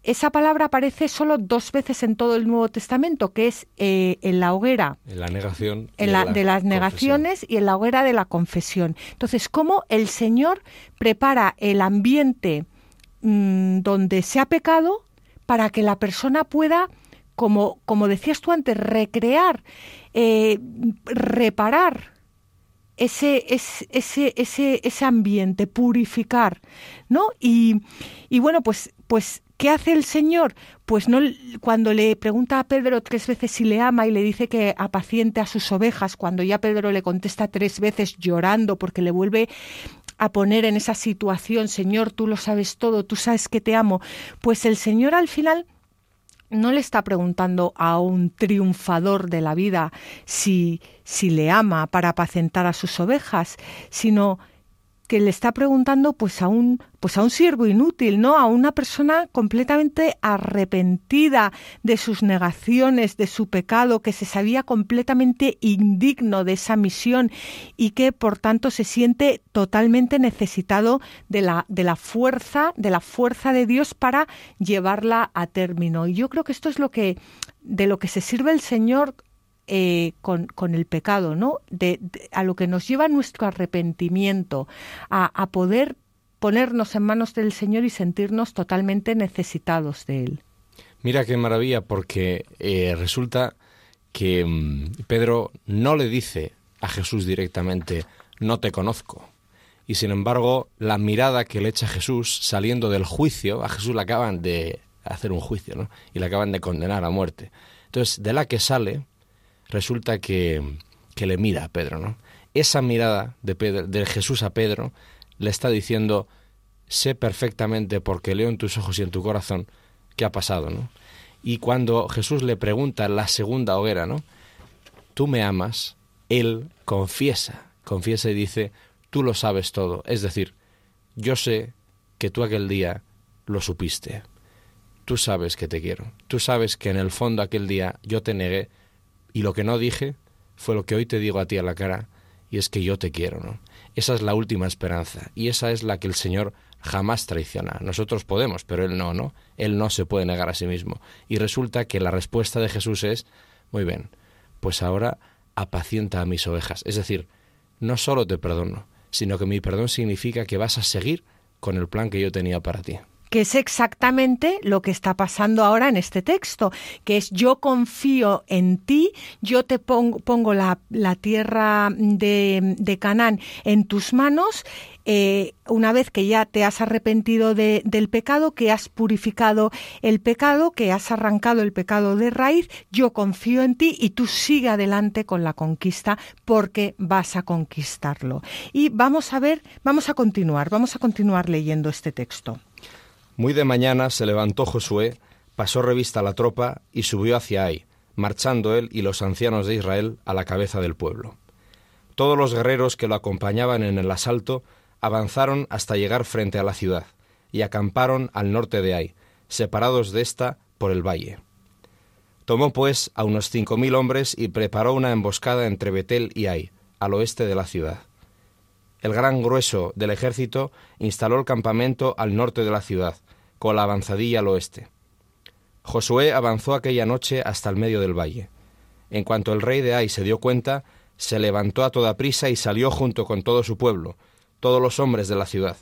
esa palabra aparece solo dos veces en todo el Nuevo Testamento, que es eh, en la hoguera. En la negación. En la, de las negaciones y en la hoguera de la confesión. Entonces, ¿cómo el Señor prepara el ambiente mm, donde se ha pecado para que la persona pueda, como, como decías tú antes, recrear, eh, reparar ese, ese, ese, ese, ambiente, purificar, ¿no? Y, y bueno, pues, pues ¿Qué hace el Señor? Pues no cuando le pregunta a Pedro tres veces si le ama y le dice que apaciente a sus ovejas, cuando ya Pedro le contesta tres veces llorando porque le vuelve a poner en esa situación, Señor, tú lo sabes todo, tú sabes que te amo, pues el Señor al final no le está preguntando a un triunfador de la vida si, si le ama para apacentar a sus ovejas, sino que le está preguntando pues a un pues a un siervo inútil, ¿no? A una persona completamente arrepentida de sus negaciones, de su pecado, que se sabía completamente indigno de esa misión y que por tanto se siente totalmente necesitado de la de la fuerza, de la fuerza de Dios para llevarla a término. Y yo creo que esto es lo que de lo que se sirve el Señor eh, con, el pecado, ¿no? De, a lo que nos lleva nuestro arrepentimiento, a, a, poder ponernos en manos del Señor y sentirnos totalmente necesitados de Él. Mira qué maravilla, porque eh, resulta que mm, Pedro no le dice a Jesús directamente, no te conozco. Y sin embargo, la mirada que le echa Jesús saliendo del juicio, a Jesús le acaban de hacer un juicio, ¿no? Y le acaban de condenar a muerte. Entonces, de la que sale, resulta que, que le mira a Pedro, ¿no? Esa mirada de, Pedro, Jesús a Pedro le está diciendo, sé perfectamente porque leo en tus ojos y en tu corazón qué ha pasado, ¿no? Y cuando Jesús le pregunta la segunda hoguera, ¿no? Tú me amas, él confiesa, confiesa y dice, tú lo sabes todo. Es decir, yo sé que tú aquel día lo supiste. Tú sabes que te quiero. Tú sabes que en el fondo aquel día yo te negué y lo que no dije fue lo que hoy te digo a ti a la cara, y es que yo te quiero, ¿no? Esa es la última esperanza, y esa es la que el Señor jamás traiciona. Nosotros podemos, pero Él no, ¿no? Él no se puede negar a sí mismo. Y resulta que la respuesta de Jesús es, muy bien, pues ahora apacienta a mis ovejas. Es decir, no solo te perdono, sino que mi perdón significa que vas a seguir con el plan que yo tenía para ti que es exactamente lo que está pasando ahora en este texto, que es yo confío en ti, yo te pongo, la, tierra de, de, Canaán en tus manos. Eh, una vez que ya te has arrepentido del pecado, que has purificado el pecado, que has arrancado el pecado de raíz, yo confío en ti y tú sigue adelante con la conquista porque vas a conquistarlo. Y vamos a ver, vamos a continuar, vamos a continuar leyendo este texto. Muy de mañana se levantó Josué, pasó revista a la tropa y subió hacia Ai, marchando él y los ancianos de Israel a la cabeza del pueblo. Todos los guerreros que lo acompañaban en el asalto avanzaron hasta llegar frente a la ciudad y acamparon al norte de Ai, separados de ésta por el valle. Tomó pues a unos cinco mil hombres y preparó una emboscada entre Betel y Ai, al oeste de la ciudad. El gran grueso del ejército instaló el campamento al norte de la ciudad, con la avanzadilla al oeste. Josué avanzó aquella noche hasta el medio del valle. En cuanto el rey de Ai se dio cuenta, se levantó a toda prisa y salió junto con todo su pueblo, todos los hombres de la ciudad,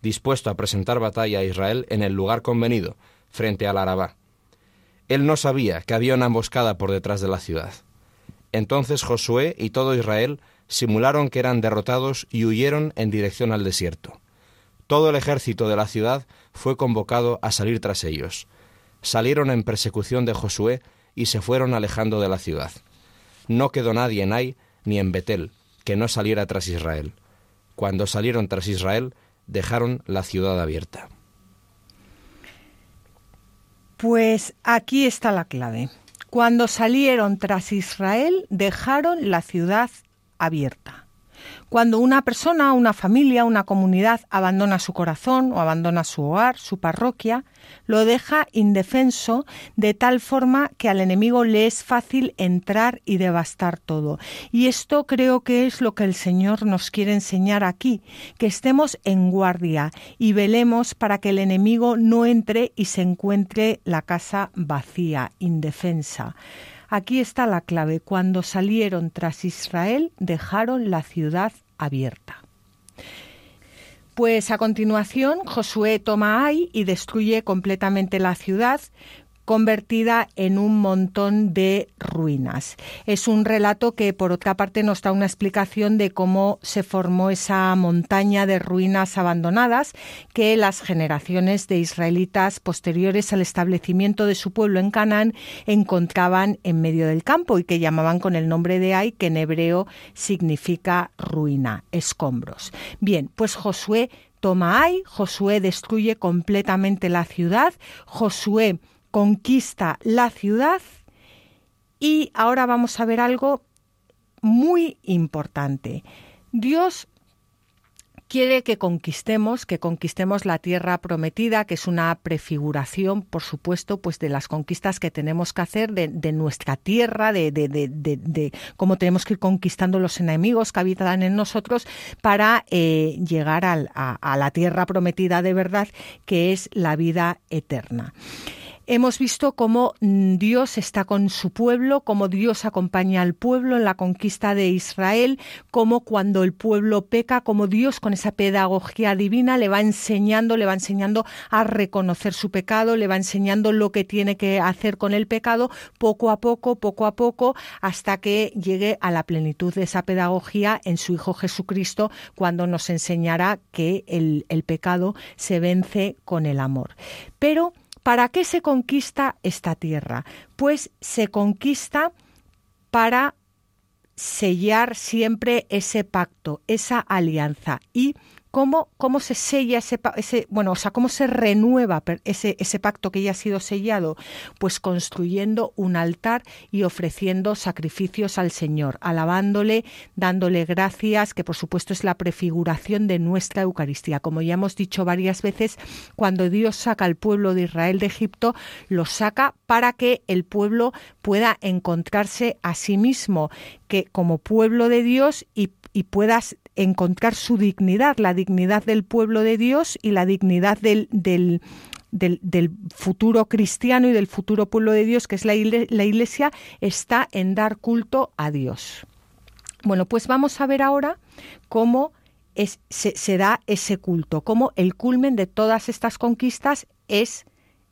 dispuesto a presentar batalla a Israel en el lugar convenido, frente al Arabá. Él no sabía que había una emboscada por detrás de la ciudad. Entonces Josué y todo Israel simularon que eran derrotados y huyeron en dirección al desierto. Todo el ejército de la ciudad fue convocado a salir tras ellos. Salieron en persecución de Josué y se fueron alejando de la ciudad. No quedó nadie en Ai ni en Betel que no saliera tras Israel. Cuando salieron tras Israel, dejaron la ciudad abierta. Pues aquí está la clave. Cuando salieron tras Israel, dejaron la ciudad abierta. Cuando una persona, una familia, una comunidad abandona su corazón o abandona su hogar, su parroquia, lo deja indefenso de tal forma que al enemigo le es fácil entrar y devastar todo. Y esto creo que es lo que el Señor nos quiere enseñar aquí, que estemos en guardia y velemos para que el enemigo no entre y se encuentre la casa vacía, indefensa. Aquí está la clave. Cuando salieron tras Israel, dejaron la ciudad abierta. Pues a continuación Josué toma Ai y destruye completamente la ciudad, convertida en un montón de ruinas. Es un relato que, por otra parte, nos da una explicación de cómo se formó esa montaña de ruinas abandonadas que las generaciones de israelitas posteriores al establecimiento de su pueblo en Canaán encontraban en medio del campo y que llamaban con el nombre de Ai, que en hebreo significa ruina, escombros. Bien, pues Josué toma Ai, Josué destruye completamente la ciudad, Josué conquista la ciudad y ahora vamos a ver algo muy importante. Dios quiere que conquistemos, que conquistemos la tierra prometida, que es una prefiguración, por supuesto, pues de las conquistas que tenemos que hacer de, nuestra tierra, de, cómo tenemos que ir conquistando los enemigos que habitan en nosotros para eh, llegar a la tierra prometida de verdad, que es la vida eterna hemos visto cómo mm, Dios está con su pueblo, cómo Dios acompaña al pueblo en la conquista de Israel, cómo cuando el pueblo peca, cómo Dios con esa pedagogía divina le va enseñando, le va enseñando a reconocer su pecado, le va enseñando lo que tiene que hacer con el pecado poco a poco, poco a poco, hasta que llegue a la plenitud de esa pedagogía en su Hijo Jesucristo, cuando nos enseñará que el, el pecado se vence con el amor. Pero ¿Para qué se conquista esta tierra? Pues se conquista para sellar siempre ese pacto, esa alianza y cómo, cómo se sella ese, ese, bueno, o sea, cómo se renueva ese, ese pacto que ya ha sido sellado, pues construyendo un altar y ofreciendo sacrificios al Señor, alabándole, dándole gracias, que por supuesto es la prefiguración de nuestra Eucaristía. Como ya hemos dicho varias veces, cuando Dios saca al pueblo de Israel de Egipto, lo saca para que el pueblo pueda encontrarse a sí mismo, que como pueblo de Dios y, y puedas encontrar su dignidad, la dignidad del pueblo de Dios y la dignidad del, del, del, futuro cristiano y del futuro pueblo de Dios, que es la, iglesia, está en dar culto a Dios. Bueno, pues vamos a ver ahora cómo se, se, da ese culto, cómo el culmen de todas estas conquistas es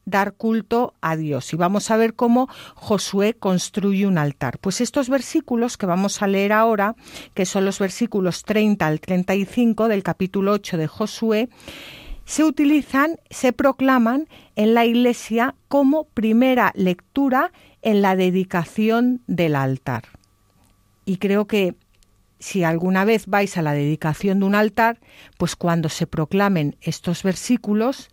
dar culto a Dios. Y vamos a ver cómo Josué construye un altar. Pues estos versículos que vamos a leer ahora, que son los versículos 30 al 35 del capítulo 8 de Josué, se utilizan, se proclaman en la Iglesia como primera lectura en la dedicación del altar. Y creo que si alguna vez vais a la dedicación de un altar, pues cuando se proclamen estos versículos,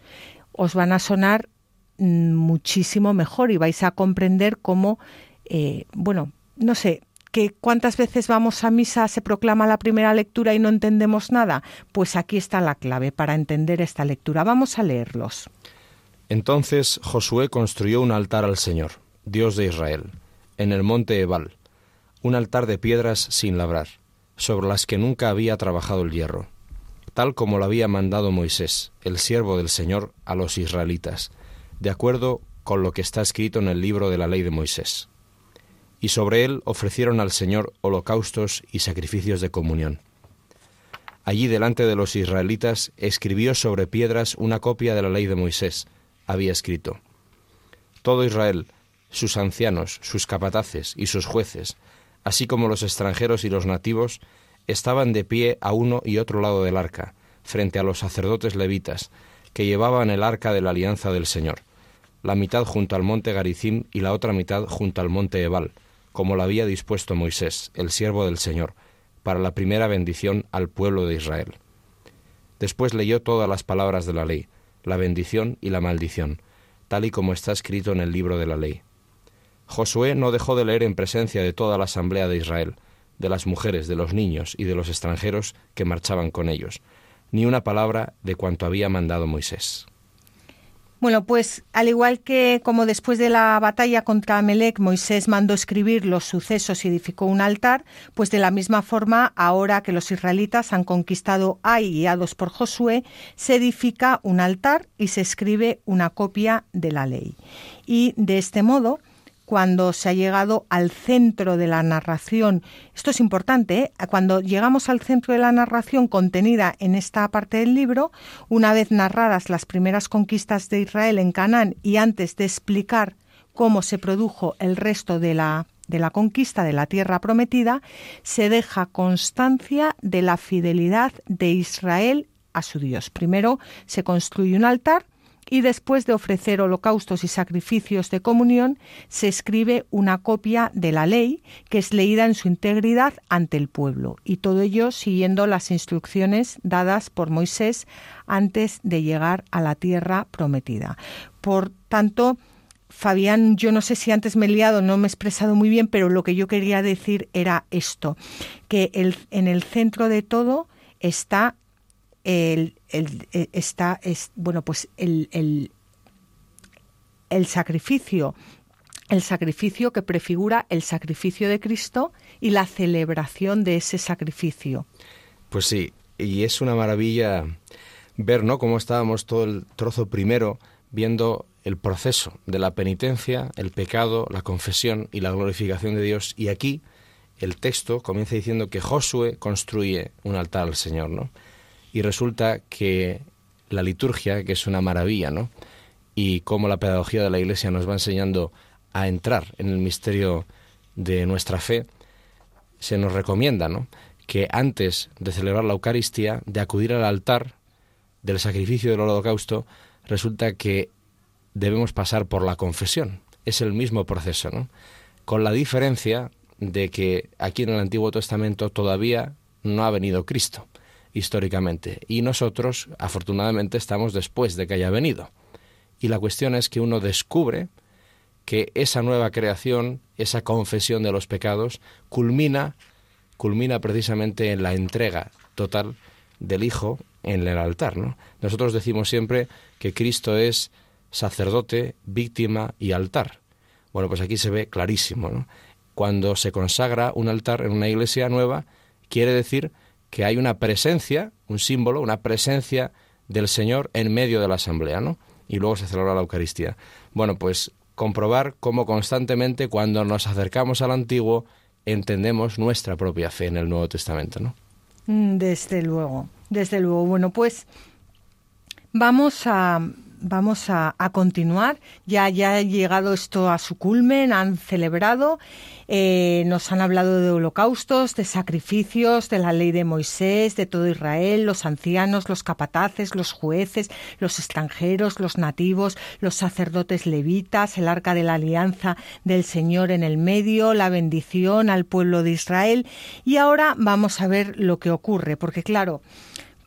os van a sonar muchísimo mejor y vais a comprender cómo, eh, bueno, no sé, que cuántas veces vamos a misa, se proclama la primera lectura y no entendemos nada. Pues aquí está la clave para entender esta lectura. Vamos a leerlos. Entonces Josué construyó un altar al Señor, Dios de Israel, en el monte Ebal, un altar de piedras sin labrar, sobre las que nunca había trabajado el hierro, tal como lo había mandado Moisés, el siervo del Señor, a los israelitas de acuerdo con lo que está escrito en el libro de la ley de Moisés. Y sobre él ofrecieron al Señor holocaustos y sacrificios de comunión. Allí delante de los israelitas escribió sobre piedras una copia de la ley de Moisés. Había escrito, Todo Israel, sus ancianos, sus capataces y sus jueces, así como los extranjeros y los nativos, estaban de pie a uno y otro lado del arca, frente a los sacerdotes levitas, que llevaban el arca de la alianza del Señor la mitad junto al monte Garizim y la otra mitad junto al monte Ebal, como lo había dispuesto Moisés, el siervo del Señor, para la primera bendición al pueblo de Israel. Después leyó todas las palabras de la ley, la bendición y la maldición, tal y como está escrito en el libro de la ley. Josué no dejó de leer en presencia de toda la asamblea de Israel, de las mujeres, de los niños y de los extranjeros que marchaban con ellos, ni una palabra de cuanto había mandado Moisés. Bueno, pues al igual que como después de la batalla contra Amelec Moisés mandó escribir los sucesos y edificó un altar, pues de la misma forma, ahora que los israelitas han conquistado Ai guiados por Josué, se edifica un altar y se escribe una copia de la ley. Y de este modo, cuando se ha llegado al centro de la narración. Esto es importante, ¿eh? cuando llegamos al centro de la narración contenida en esta parte del libro, una vez narradas las primeras conquistas de Israel en Canaán y antes de explicar cómo se produjo el resto de la, de la conquista de la tierra prometida, se deja constancia de la fidelidad de Israel a su Dios. Primero se construye un altar y después de ofrecer holocaustos y sacrificios de comunión, se escribe una copia de la ley que es leída en su integridad ante el pueblo, y todo ello siguiendo las instrucciones dadas por Moisés antes de llegar a la tierra prometida. Por tanto, Fabián, yo no sé si antes me he liado, no me he expresado muy bien, pero lo que yo quería decir era esto, que el, en el centro de todo está el, eh, está, es, bueno, pues el, el, el sacrificio, el sacrificio que prefigura el sacrificio de Cristo y la celebración de ese sacrificio. Pues sí, y es una maravilla ver, ¿no? Cómo estábamos todo el trozo primero viendo el proceso de la penitencia, el pecado, la confesión y la glorificación de Dios. Y aquí el texto comienza diciendo que Josué construye un altar al Señor, ¿no? Y resulta que la liturgia, que es una maravilla, ¿no? Y cómo la pedagogía de la Iglesia nos va enseñando a entrar en el misterio de nuestra fe, se nos recomienda, ¿no? Que antes de celebrar la Eucaristía, de acudir al altar del sacrificio del holocausto, resulta que debemos pasar por la confesión. Es el mismo proceso, ¿no? Con la diferencia de que aquí en el Antiguo Testamento todavía no ha venido Cristo históricamente. Y nosotros, afortunadamente, estamos después de que haya venido. Y la cuestión es que uno descubre que esa nueva creación, esa confesión de los pecados, culmina, culmina precisamente en la entrega total del Hijo en el altar. ¿no? Nosotros decimos siempre que Cristo es sacerdote, víctima y altar. Bueno, pues aquí se ve clarísimo. ¿no? Cuando se consagra un altar en una iglesia nueva, quiere decir que hay una presencia, un símbolo, una presencia del Señor en medio de la asamblea, ¿no? Y luego se celebra la Eucaristía. Bueno, pues comprobar cómo constantemente cuando nos acercamos al Antiguo entendemos nuestra propia fe en el Nuevo Testamento, ¿no? Mm, desde luego, desde luego. Bueno, pues vamos a vamos a, continuar. Ya, ya ha llegado esto a su culmen, han celebrado, eh, nos han hablado de holocaustos, de sacrificios, de la ley de Moisés, de todo Israel, los ancianos, los capataces, los jueces, los extranjeros, los nativos, los sacerdotes levitas, el arca de la alianza del Señor en el medio, la bendición al pueblo de Israel. Y ahora vamos a ver lo que ocurre, porque claro,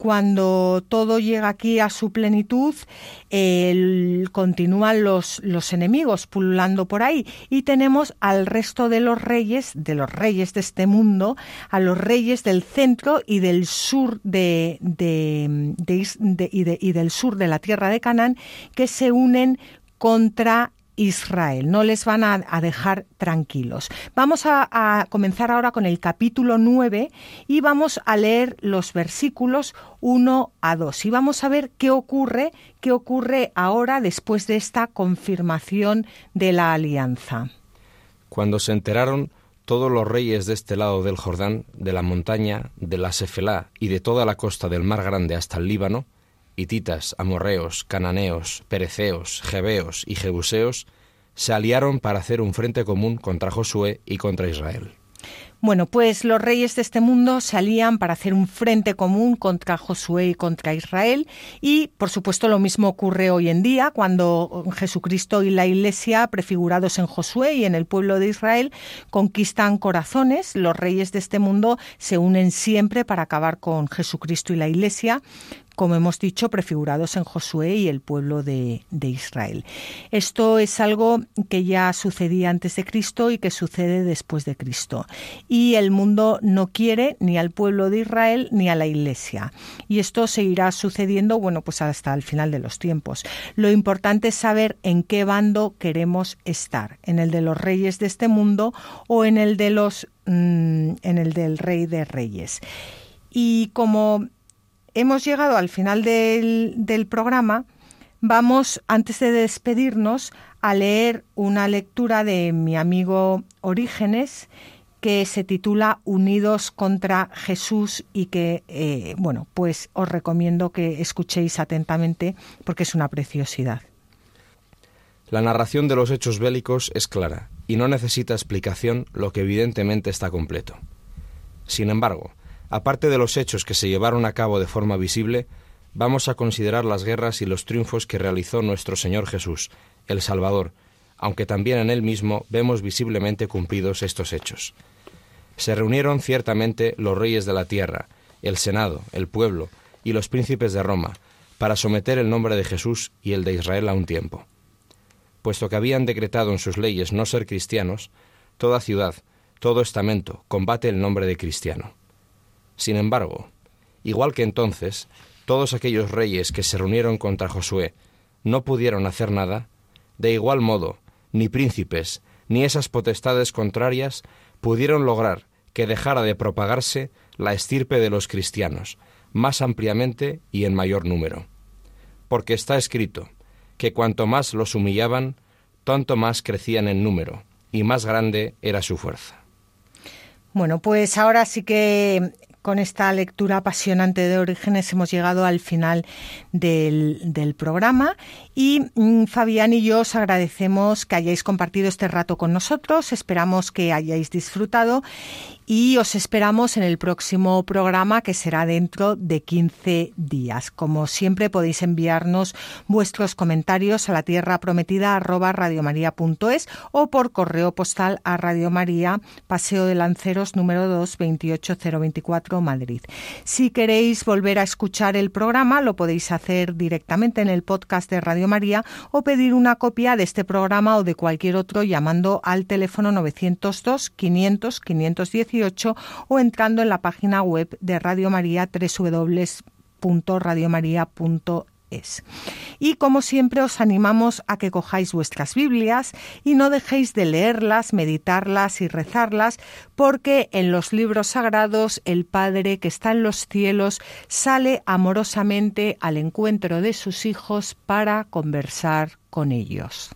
cuando todo llega aquí a su plenitud, continúan los, los enemigos pululando por ahí. Y tenemos al resto de los reyes, de los reyes de este mundo, a los reyes del centro y del sur de, de, y, y del sur de la tierra de Canaán que se unen contra Israel, no les van a, dejar tranquilos. Vamos a, comenzar ahora con el capítulo 9 y vamos a leer los versículos 1 a 2 y vamos a ver qué ocurre, qué ocurre ahora después de esta confirmación de la alianza. Cuando se enteraron todos los reyes de este lado del Jordán, de la montaña, de la Sefelá y de toda la costa del Mar Grande hasta el Líbano, hititas, amorreos, cananeos, pereceos, jebeos y jebuseos se aliaron para hacer un frente común contra Josué y contra Israel. Bueno, pues los reyes de este mundo se alían para hacer un frente común contra Josué y contra Israel y, por supuesto, lo mismo ocurre hoy en día cuando Jesucristo y la Iglesia, prefigurados en Josué y en el pueblo de Israel, conquistan corazones. Los reyes de este mundo se unen siempre para acabar con Jesucristo y la Iglesia, como hemos dicho, prefigurados en Josué y el pueblo de, Israel. Esto es algo que ya sucedía antes de Cristo y que sucede después de Cristo. y el mundo no quiere ni al pueblo de Israel ni a la Iglesia. Y esto seguirá sucediendo, bueno, pues hasta el final de los tiempos. Lo importante es saber en qué bando queremos estar, en el de los reyes de este mundo o en el de los mm, en el del rey de reyes. Y como hemos llegado al final del, programa, vamos, antes de despedirnos, a leer una lectura de mi amigo Orígenes que se titula Unidos contra Jesús y que, eh, bueno, pues os recomiendo que escuchéis atentamente porque es una preciosidad. La narración de los hechos bélicos es clara y no necesita explicación, lo que evidentemente está completo. Sin embargo, aparte de los hechos que se llevaron a cabo de forma visible, vamos a considerar las guerras y los triunfos que realizó nuestro Señor Jesús, el Salvador, aunque también en él mismo vemos visiblemente cumplidos estos hechos. Se reunieron ciertamente los reyes de la tierra, el Senado, el pueblo y los príncipes de Roma, para someter el nombre de Jesús y el de Israel a un tiempo. Puesto que habían decretado en sus leyes no ser cristianos, toda ciudad, todo estamento combate el nombre de cristiano. Sin embargo, igual que entonces, todos aquellos reyes que se reunieron contra Josué no pudieron hacer nada, de igual modo, ni príncipes, ni esas potestades contrarias pudieron lograr que dejara de propagarse la estirpe de los cristianos, más ampliamente y en mayor número. Porque está escrito que cuanto más los humillaban, tanto más crecían en número, y más grande era su fuerza. Bueno, pues ahora sí que con esta lectura apasionante de Orígenes hemos llegado al final del, programa y mm, Fabián y yo os agradecemos que hayáis compartido este rato con nosotros, esperamos que hayáis disfrutado y os esperamos en el próximo programa que será dentro de 15 días. Como siempre podéis enviarnos vuestros comentarios a la tierra prometida arroba radiomaria.es o por correo postal a Radio María, Paseo de Lanceros número 2 28024 Madrid. Si queréis volver a escuchar el programa lo podéis hacer directamente en el podcast de Radio María o pedir una copia de este programa o de cualquier otro llamando al teléfono 902 500 518 o entrando en la página web de Radio María www.radiomaria.es. Y como siempre os animamos a que cojáis vuestras Biblias y no dejéis de leerlas, meditarlas y rezarlas, porque en los libros sagrados el Padre que está en los cielos sale amorosamente al encuentro de sus hijos para conversar con ellos.